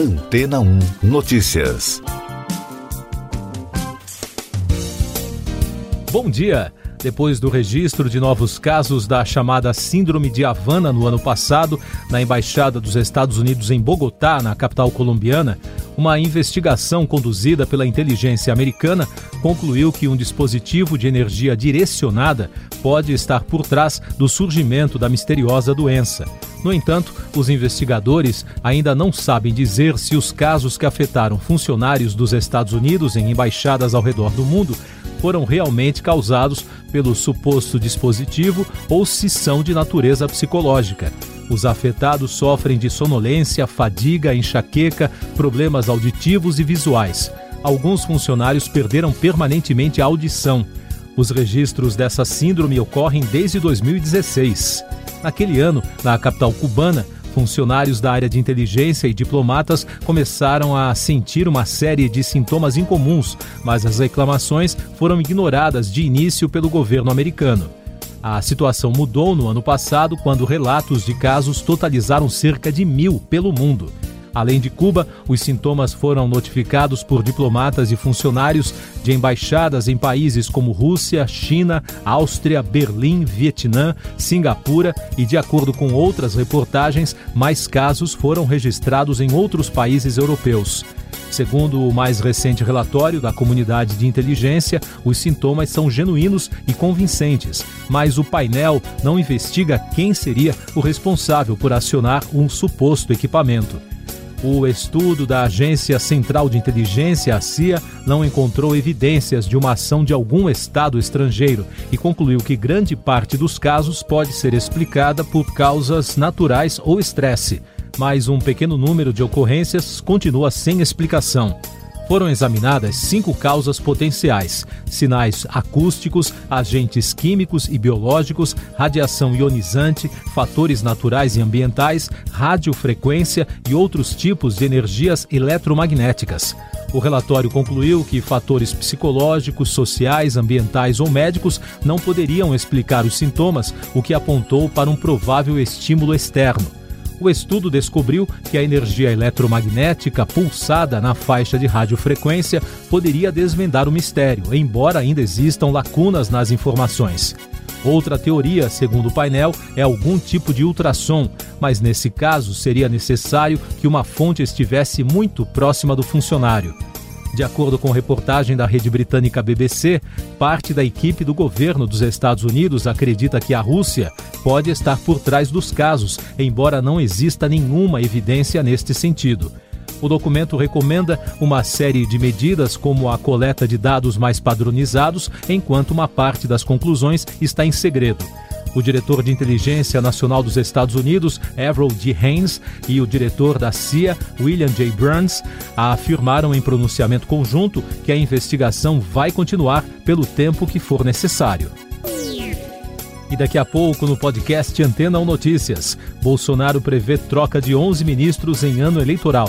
Antena 1 Notícias. Bom dia. Depois do registro de novos casos da chamada Síndrome de Havana no ano passado, na Embaixada dos Estados Unidos em Bogotá, na capital colombiana, uma investigação conduzida pela inteligência americana concluiu que um dispositivo de energia direcionada pode estar por trás do surgimento da misteriosa doença. No entanto, os investigadores ainda não sabem dizer se os casos que afetaram funcionários dos Estados Unidos em embaixadas ao redor do mundo foram realmente causados pelo suposto dispositivo ou se são de natureza psicológica. Os afetados sofrem de sonolência, fadiga, enxaqueca, problemas auditivos e visuais. Alguns funcionários perderam permanentemente a audição. Os registros dessa síndrome ocorrem desde 2016. Naquele ano, na capital cubana, funcionários da área de inteligência e diplomatas começaram a sentir uma série de sintomas incomuns, mas as reclamações foram ignoradas de início pelo governo americano. A situação mudou no ano passado, quando relatos de casos totalizaram cerca de mil pelo mundo. Além de Cuba, os sintomas foram notificados por diplomatas e funcionários de embaixadas em países como Rússia, China, Áustria, Berlim, Vietnã, Singapura e, de acordo com outras reportagens, mais casos foram registrados em outros países europeus. Segundo o mais recente relatório da comunidade de inteligência, os sintomas são genuínos e convincentes, mas o painel não investiga quem seria o responsável por acionar um suposto equipamento. O estudo da Agência Central de Inteligência, a CIA, não encontrou evidências de uma ação de algum Estado estrangeiro e concluiu que grande parte dos casos pode ser explicada por causas naturais ou estresse, mas um pequeno número de ocorrências continua sem explicação foram examinadas cinco causas potenciais: sinais acústicos, agentes químicos e biológicos, radiação ionizante, fatores naturais e ambientais, radiofrequência e outros tipos de energias eletromagnéticas. O relatório concluiu que fatores psicológicos, sociais, ambientais ou médicos não poderiam explicar os sintomas, o que apontou para um provável estímulo externo o estudo descobriu que a energia eletromagnética pulsada na faixa de radiofrequência poderia desvendar o mistério, embora ainda existam lacunas nas informações. Outra teoria, segundo o painel, é algum tipo de ultrassom, mas nesse caso seria necessário que uma fonte estivesse muito próxima do funcionário. De acordo com reportagem da rede britânica BBC, parte da equipe do governo dos Estados Unidos acredita que a Rússia pode estar por trás dos casos, embora não exista nenhuma evidência neste sentido. O documento recomenda uma série de medidas, como a coleta de dados mais padronizados, enquanto uma parte das conclusões está em segredo. O diretor de inteligência nacional dos Estados Unidos, Avril G. Haines, e o diretor da CIA, William J. Burns, afirmaram em pronunciamento conjunto que a investigação vai continuar pelo tempo que for necessário. E daqui a pouco, no podcast Antena ou Notícias, Bolsonaro prevê troca de 11 ministros em ano eleitoral.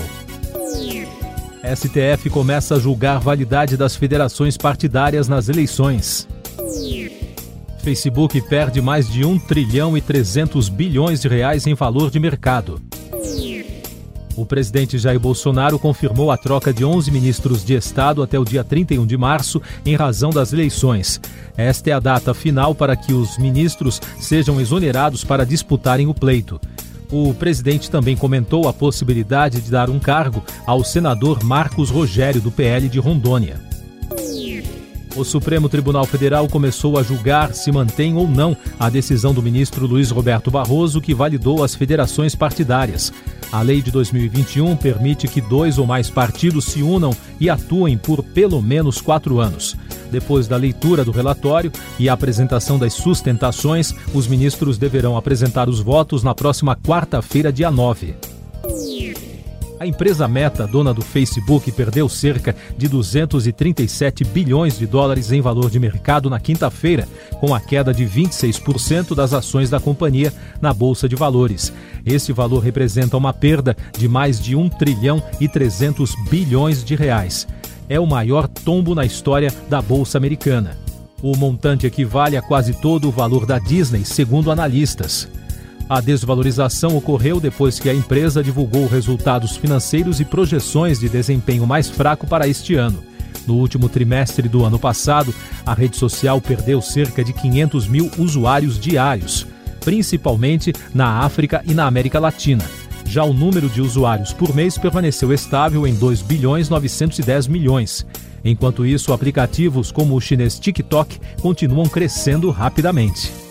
STF começa a julgar validade das federações partidárias nas eleições. Facebook perde mais de 1 trilhão e 300 bilhões de reais em valor de mercado. O presidente Jair Bolsonaro confirmou a troca de 11 ministros de Estado até o dia 31 de março em razão das eleições. Esta é a data final para que os ministros sejam exonerados para disputarem o pleito. O presidente também comentou a possibilidade de dar um cargo ao senador Marcos Rogério, do PL de Rondônia. O Supremo Tribunal Federal começou a julgar se mantém ou não a decisão do ministro Luiz Roberto Barroso, que validou as federações partidárias. A lei de 2021 permite que dois ou mais partidos se unam e atuem por pelo menos quatro anos. Depois da leitura do relatório e a apresentação das sustentações, os ministros deverão apresentar os votos na próxima quarta-feira, dia 9. A empresa Meta, dona do Facebook, perdeu cerca de 237 bilhões de dólares em valor de mercado na quinta-feira, com a queda de 26% das ações da companhia na Bolsa de Valores. Esse valor representa uma perda de mais de 1 trilhão e 300 bilhões de reais. É o maior tombo na história da Bolsa Americana. O montante equivale a quase todo o valor da Disney, segundo analistas. A desvalorização ocorreu depois que a empresa divulgou resultados financeiros e projeções de desempenho mais fraco para este ano. No último trimestre do ano passado, a rede social perdeu cerca de 500 mil usuários diários, principalmente na África e na América Latina. Já o número de usuários por mês permaneceu estável em 2 bilhões 910 milhões. Enquanto isso, aplicativos como o chinês TikTok continuam crescendo rapidamente.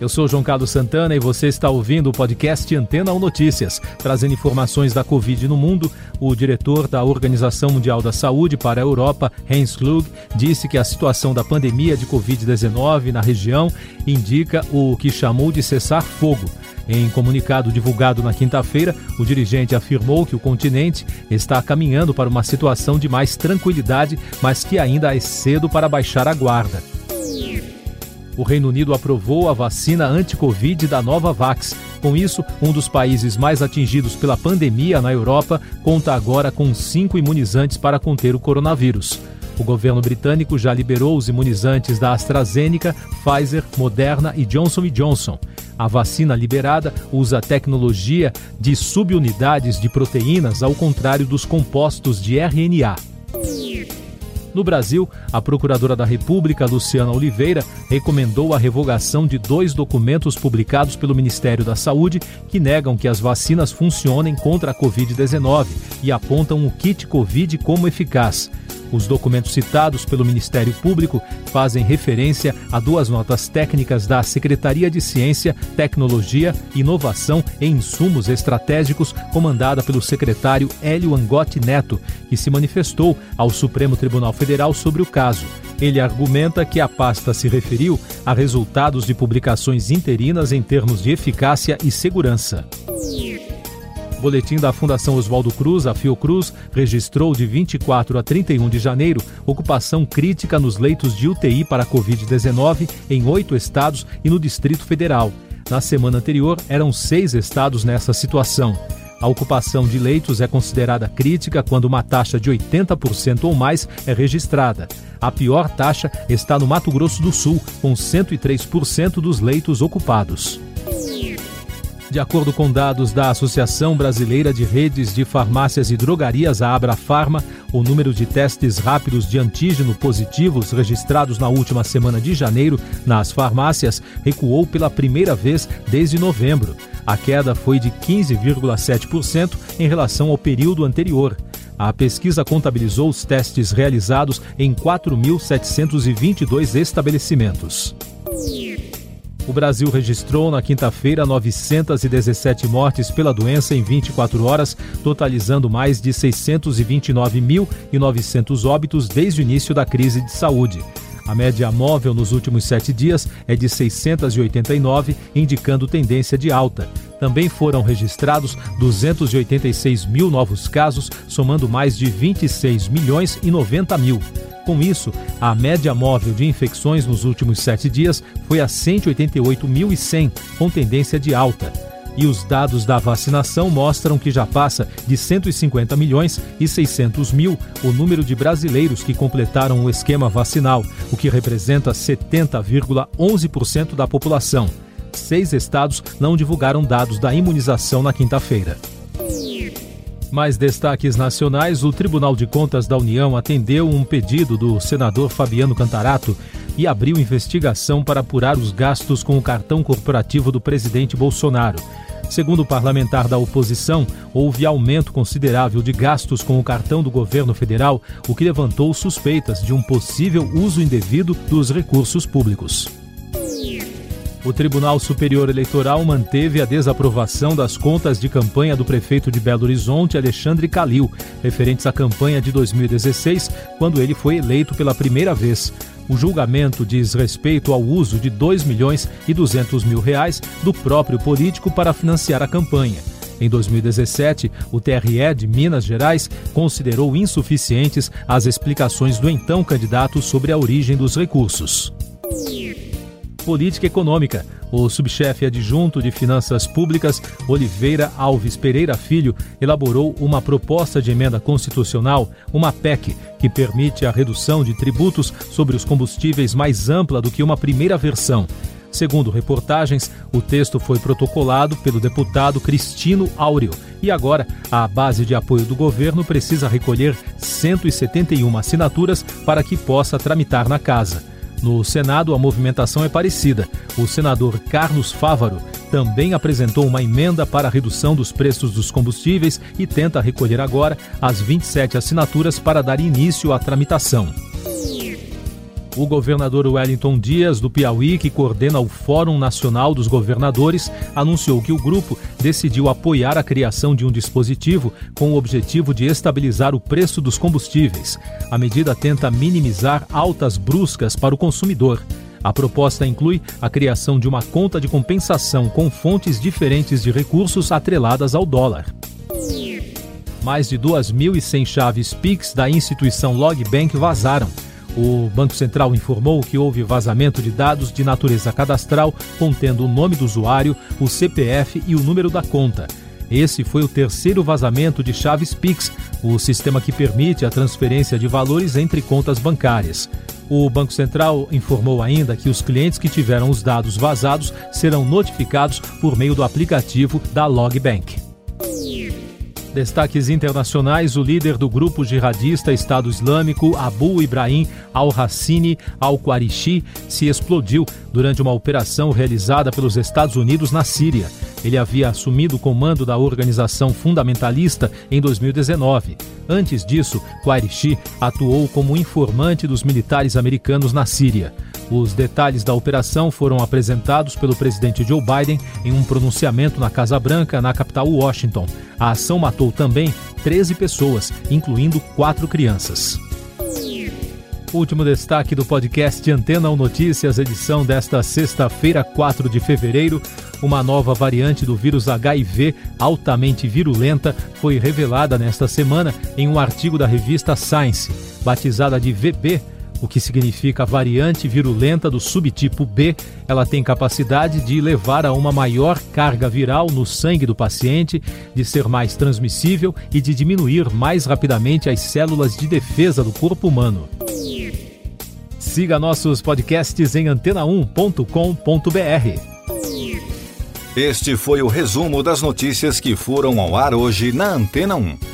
Eu sou João Carlos Santana e você está ouvindo o podcast Antena 1 Notícias, trazendo informações da Covid no mundo. O diretor da Organização Mundial da Saúde para a Europa, Heinz Klug, disse que a situação da pandemia de Covid-19 na região indica o que chamou de cessar fogo em comunicado divulgado na quinta-feira, o dirigente afirmou que o continente está caminhando para uma situação de mais tranquilidade, mas que ainda é cedo para baixar a guarda. O Reino Unido aprovou a vacina anti-Covid da Novavax. Com isso, um dos países mais atingidos pela pandemia na Europa conta agora com cinco imunizantes para conter o coronavírus. O governo britânico já liberou os imunizantes da AstraZeneca, Pfizer, Moderna e Johnson Johnson. A vacina liberada usa tecnologia de subunidades de proteínas, ao contrário dos compostos de RNA. No Brasil, a Procuradora da República, Luciana Oliveira, recomendou a revogação de dois documentos publicados pelo Ministério da Saúde que negam que as vacinas funcionem contra a Covid-19 e apontam o kit Covid como eficaz. Os documentos citados pelo Ministério Público fazem referência a duas notas técnicas da Secretaria de Ciência, Tecnologia, Inovação e Insumos Estratégicos, comandada pelo secretário Hélio Angotti Neto, que se manifestou ao Supremo Tribunal Federal sobre o caso. Ele argumenta que a pasta se referiu a resultados de publicações interinas em termos de eficácia e segurança. Boletim da Fundação Oswaldo Cruz, a Fiocruz, registrou de 24 a 31 de janeiro ocupação crítica nos leitos de UTI para Covid-19 em oito estados e no Distrito Federal. Na semana anterior, eram seis estados nessa situação. A ocupação de leitos é considerada crítica quando uma taxa de 80% ou mais é registrada. A pior taxa está no Mato Grosso do Sul, com 103% dos leitos ocupados. De acordo com dados da Associação Brasileira de Redes de Farmácias e Drogarias, a Abrafarma, o número de testes rápidos de antígeno positivos registrados na última semana de janeiro nas farmácias recuou pela primeira vez desde novembro. A queda foi de 15,7% em relação ao período anterior. A pesquisa contabilizou os testes realizados em 4.722 estabelecimentos. O Brasil registrou na quinta-feira 917 mortes pela doença em 24 horas, totalizando mais de 629.900 óbitos desde o início da crise de saúde. A média móvel nos últimos sete dias é de 689, indicando tendência de alta. Também foram registrados 286 mil novos casos, somando mais de 26 milhões e 90 mil. Com isso, a média móvel de infecções nos últimos sete dias foi a 188.100, com tendência de alta. E os dados da vacinação mostram que já passa de 150 milhões e 600 mil o número de brasileiros que completaram o esquema vacinal, o que representa 70,11% da população. Seis estados não divulgaram dados da imunização na quinta-feira. Mais destaques nacionais: o Tribunal de Contas da União atendeu um pedido do senador Fabiano Cantarato e abriu investigação para apurar os gastos com o cartão corporativo do presidente Bolsonaro. Segundo o parlamentar da oposição, houve aumento considerável de gastos com o cartão do governo federal, o que levantou suspeitas de um possível uso indevido dos recursos públicos. O Tribunal Superior Eleitoral manteve a desaprovação das contas de campanha do prefeito de Belo Horizonte, Alexandre Calil, referentes à campanha de 2016, quando ele foi eleito pela primeira vez. O julgamento diz respeito ao uso de 2 milhões e 200 mil reais do próprio político para financiar a campanha. Em 2017, o TRE de Minas Gerais considerou insuficientes as explicações do então candidato sobre a origem dos recursos. Política Econômica. O subchefe adjunto de Finanças Públicas, Oliveira Alves Pereira Filho, elaborou uma proposta de emenda constitucional, uma PEC, que permite a redução de tributos sobre os combustíveis mais ampla do que uma primeira versão. Segundo reportagens, o texto foi protocolado pelo deputado Cristino Áureo e agora a base de apoio do governo precisa recolher 171 assinaturas para que possa tramitar na casa. No Senado, a movimentação é parecida. O senador Carlos Fávaro também apresentou uma emenda para a redução dos preços dos combustíveis e tenta recolher agora as 27 assinaturas para dar início à tramitação. O governador Wellington Dias, do Piauí, que coordena o Fórum Nacional dos Governadores, anunciou que o grupo decidiu apoiar a criação de um dispositivo com o objetivo de estabilizar o preço dos combustíveis. A medida tenta minimizar altas bruscas para o consumidor. A proposta inclui a criação de uma conta de compensação com fontes diferentes de recursos atreladas ao dólar. Mais de 2.100 chaves PIX da instituição Logbank vazaram. O Banco Central informou que houve vazamento de dados de natureza cadastral contendo o nome do usuário, o CPF e o número da conta. Esse foi o terceiro vazamento de chaves Pix, o sistema que permite a transferência de valores entre contas bancárias. O Banco Central informou ainda que os clientes que tiveram os dados vazados serão notificados por meio do aplicativo da Logbank. Destaques internacionais: o líder do grupo jihadista Estado Islâmico, Abu Ibrahim al-Hassini al-Qarishi, se explodiu durante uma operação realizada pelos Estados Unidos na Síria. Ele havia assumido o comando da organização fundamentalista em 2019. Antes disso, Qarishi atuou como informante dos militares americanos na Síria. Os detalhes da operação foram apresentados pelo presidente Joe Biden em um pronunciamento na Casa Branca, na capital Washington. A ação matou também 13 pessoas, incluindo quatro crianças. Último destaque do podcast Antena 1 Notícias, edição desta sexta-feira, 4 de fevereiro. Uma nova variante do vírus HIV, altamente virulenta, foi revelada nesta semana em um artigo da revista Science. Batizada de VB, o que significa variante virulenta do subtipo B. Ela tem capacidade de levar a uma maior carga viral no sangue do paciente, de ser mais transmissível e de diminuir mais rapidamente as células de defesa do corpo humano. Siga nossos podcasts em antena1.com.br. Este foi o resumo das notícias que foram ao ar hoje na Antena 1.